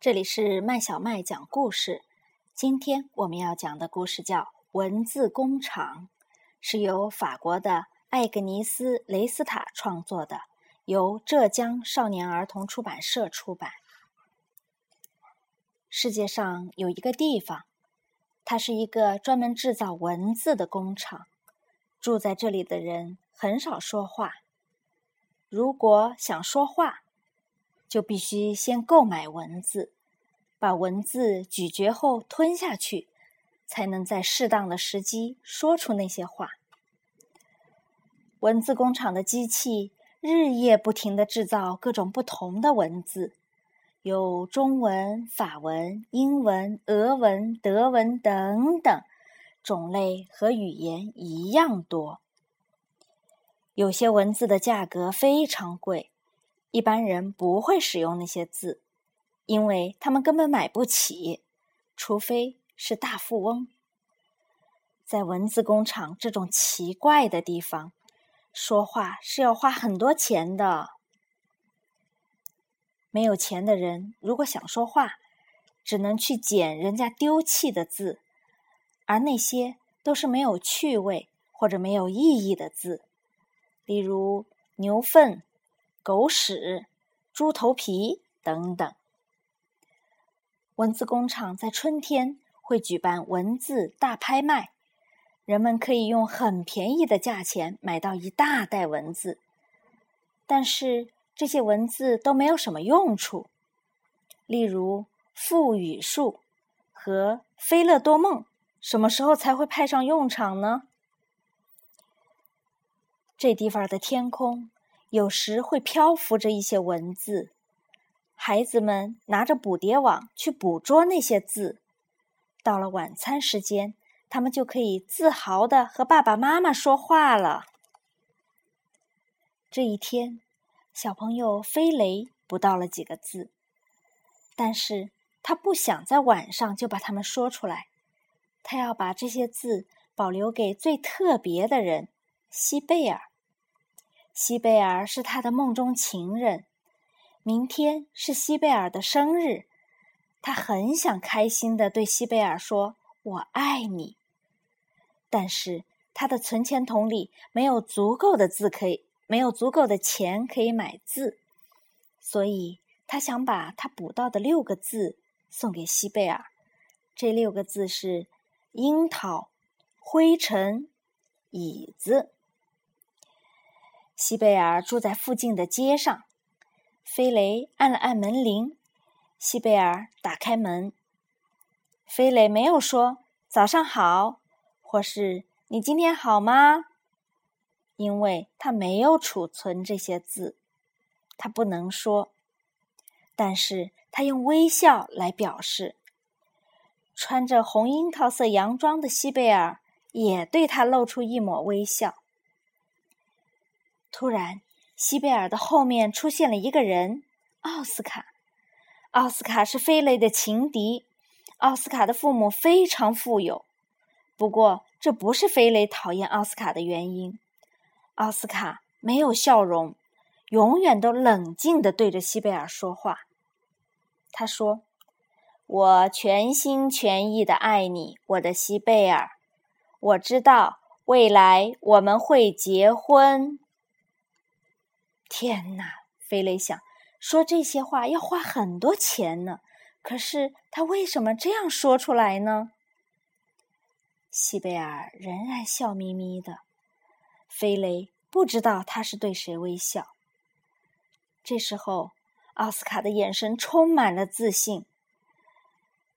这里是麦小麦讲故事。今天我们要讲的故事叫《文字工厂》，是由法国的艾格尼斯·雷斯塔创作的，由浙江少年儿童出版社出版。世界上有一个地方，它是一个专门制造文字的工厂。住在这里的人很少说话。如果想说话，就必须先购买文字，把文字咀嚼后吞下去，才能在适当的时机说出那些话。文字工厂的机器日夜不停地制造各种不同的文字，有中文、法文、英文、俄文、德文等等，种类和语言一样多。有些文字的价格非常贵。一般人不会使用那些字，因为他们根本买不起，除非是大富翁。在文字工厂这种奇怪的地方，说话是要花很多钱的。没有钱的人如果想说话，只能去捡人家丢弃的字，而那些都是没有趣味或者没有意义的字，例如牛粪。狗屎、猪头皮等等。文字工厂在春天会举办文字大拍卖，人们可以用很便宜的价钱买到一大袋文字。但是这些文字都没有什么用处，例如腹语术和菲勒多梦，什么时候才会派上用场呢？这地方的天空。有时会漂浮着一些文字，孩子们拿着捕蝶网去捕捉那些字。到了晚餐时间，他们就可以自豪的和爸爸妈妈说话了。这一天，小朋友飞雷捕到了几个字，但是他不想在晚上就把它们说出来，他要把这些字保留给最特别的人——西贝尔。西贝尔是他的梦中情人，明天是西贝尔的生日，他很想开心的对西贝尔说“我爱你”，但是他的存钱筒里没有足够的字可以，没有足够的钱可以买字，所以他想把他捕到的六个字送给西贝尔。这六个字是：樱桃、灰尘、椅子。西贝尔住在附近的街上。飞雷按了按门铃，西贝尔打开门。飞雷没有说“早上好”或是“你今天好吗”，因为他没有储存这些字，他不能说。但是他用微笑来表示。穿着红樱桃色洋装的西贝尔也对他露出一抹微笑。突然，西贝尔的后面出现了一个人——奥斯卡。奥斯卡是飞雷的情敌。奥斯卡的父母非常富有，不过这不是飞雷讨厌奥斯卡的原因。奥斯卡没有笑容，永远都冷静地对着西贝尔说话。他说：“我全心全意的爱你，我的西贝尔。我知道未来我们会结婚。”天哪！飞雷想说这些话要花很多钱呢，可是他为什么这样说出来呢？西贝尔仍然笑眯眯的，飞雷不知道他是对谁微笑。这时候，奥斯卡的眼神充满了自信。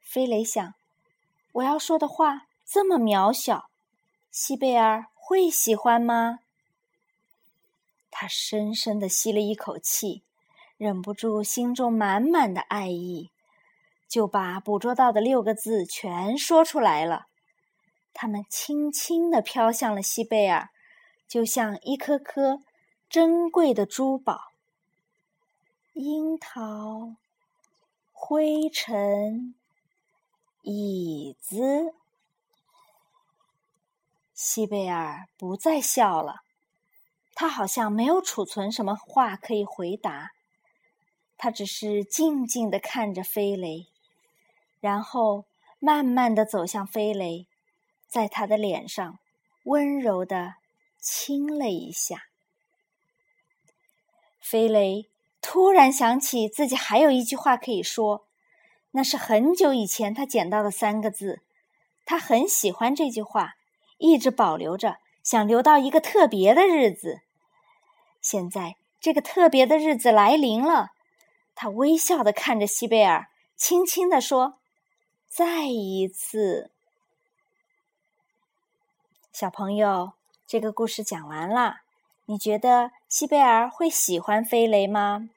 飞雷想，我要说的话这么渺小，西贝尔会喜欢吗？他深深的吸了一口气，忍不住心中满满的爱意，就把捕捉到的六个字全说出来了。它们轻轻的飘向了西贝尔，就像一颗颗珍贵的珠宝。樱桃、灰尘、椅子，西贝尔不再笑了。他好像没有储存什么话可以回答。他只是静静的看着飞雷，然后慢慢的走向飞雷，在他的脸上温柔的亲了一下。飞雷突然想起自己还有一句话可以说，那是很久以前他捡到的三个字，他很喜欢这句话，一直保留着，想留到一个特别的日子。现在这个特别的日子来临了。他微笑的看着西贝尔，轻轻的说：“再一次。”小朋友，这个故事讲完啦，你觉得西贝尔会喜欢飞雷吗？